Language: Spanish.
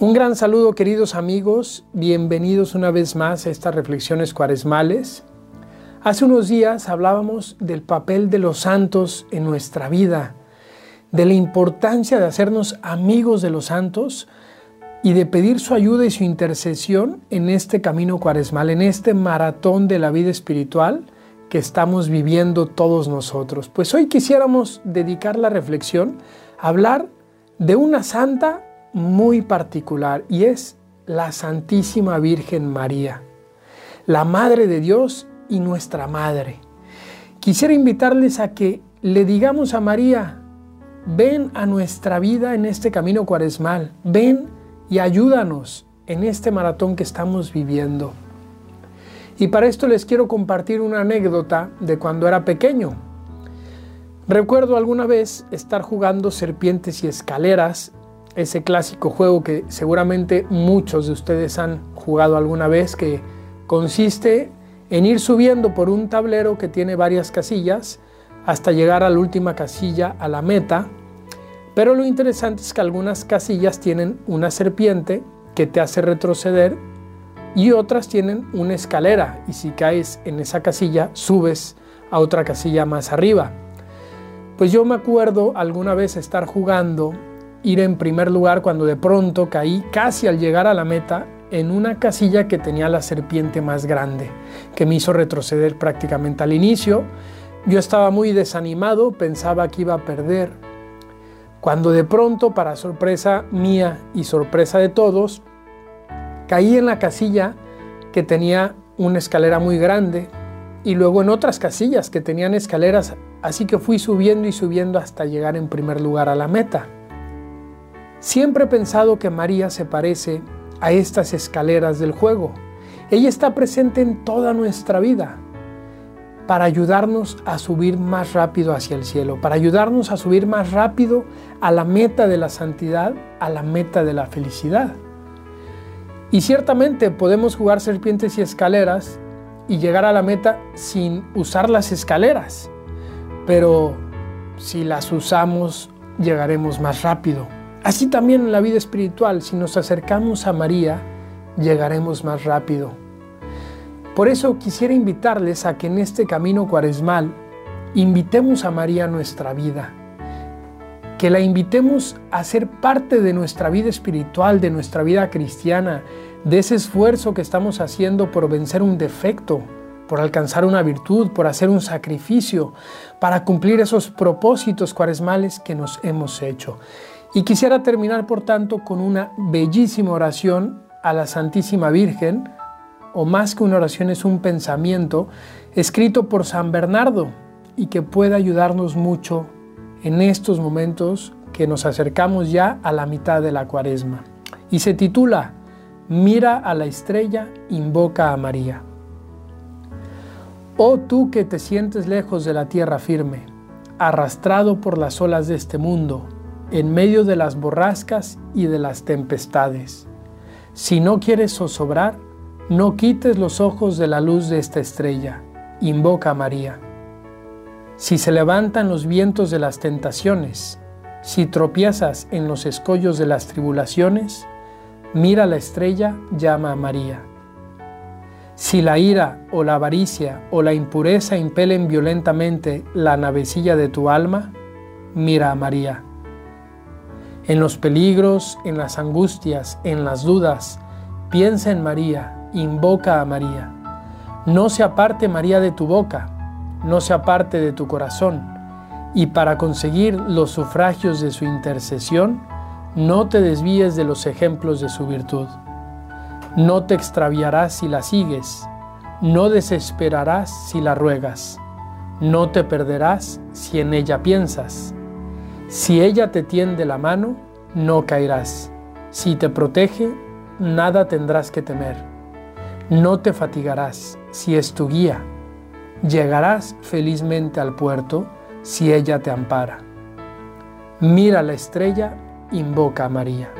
Un gran saludo queridos amigos, bienvenidos una vez más a estas reflexiones cuaresmales. Hace unos días hablábamos del papel de los santos en nuestra vida, de la importancia de hacernos amigos de los santos y de pedir su ayuda y su intercesión en este camino cuaresmal, en este maratón de la vida espiritual que estamos viviendo todos nosotros. Pues hoy quisiéramos dedicar la reflexión a hablar de una santa muy particular y es la Santísima Virgen María, la Madre de Dios y nuestra Madre. Quisiera invitarles a que le digamos a María, ven a nuestra vida en este camino cuaresmal, ven y ayúdanos en este maratón que estamos viviendo. Y para esto les quiero compartir una anécdota de cuando era pequeño. Recuerdo alguna vez estar jugando serpientes y escaleras ese clásico juego que seguramente muchos de ustedes han jugado alguna vez, que consiste en ir subiendo por un tablero que tiene varias casillas hasta llegar a la última casilla, a la meta. Pero lo interesante es que algunas casillas tienen una serpiente que te hace retroceder y otras tienen una escalera y si caes en esa casilla subes a otra casilla más arriba. Pues yo me acuerdo alguna vez estar jugando ir en primer lugar cuando de pronto caí casi al llegar a la meta en una casilla que tenía la serpiente más grande, que me hizo retroceder prácticamente al inicio. Yo estaba muy desanimado, pensaba que iba a perder, cuando de pronto, para sorpresa mía y sorpresa de todos, caí en la casilla que tenía una escalera muy grande y luego en otras casillas que tenían escaleras, así que fui subiendo y subiendo hasta llegar en primer lugar a la meta. Siempre he pensado que María se parece a estas escaleras del juego. Ella está presente en toda nuestra vida para ayudarnos a subir más rápido hacia el cielo, para ayudarnos a subir más rápido a la meta de la santidad, a la meta de la felicidad. Y ciertamente podemos jugar serpientes y escaleras y llegar a la meta sin usar las escaleras, pero si las usamos llegaremos más rápido. Así también en la vida espiritual, si nos acercamos a María, llegaremos más rápido. Por eso quisiera invitarles a que en este camino cuaresmal invitemos a María a nuestra vida, que la invitemos a ser parte de nuestra vida espiritual, de nuestra vida cristiana, de ese esfuerzo que estamos haciendo por vencer un defecto, por alcanzar una virtud, por hacer un sacrificio, para cumplir esos propósitos cuaresmales que nos hemos hecho. Y quisiera terminar, por tanto, con una bellísima oración a la Santísima Virgen, o más que una oración es un pensamiento, escrito por San Bernardo y que puede ayudarnos mucho en estos momentos que nos acercamos ya a la mitad de la cuaresma. Y se titula Mira a la estrella, invoca a María. Oh tú que te sientes lejos de la tierra firme, arrastrado por las olas de este mundo, en medio de las borrascas y de las tempestades. Si no quieres zozobrar, no quites los ojos de la luz de esta estrella. Invoca a María. Si se levantan los vientos de las tentaciones, si tropiezas en los escollos de las tribulaciones, mira la estrella, llama a María. Si la ira o la avaricia o la impureza impelen violentamente la navecilla de tu alma, mira a María en los peligros, en las angustias, en las dudas. Piensa en María, invoca a María. No se aparte María de tu boca, no se aparte de tu corazón, y para conseguir los sufragios de su intercesión, no te desvíes de los ejemplos de su virtud. No te extraviarás si la sigues, no desesperarás si la ruegas, no te perderás si en ella piensas si ella te tiende la mano, no caerás. Si te protege, nada tendrás que temer. No te fatigarás si es tu guía. Llegarás felizmente al puerto si ella te ampara. Mira la estrella, invoca a María.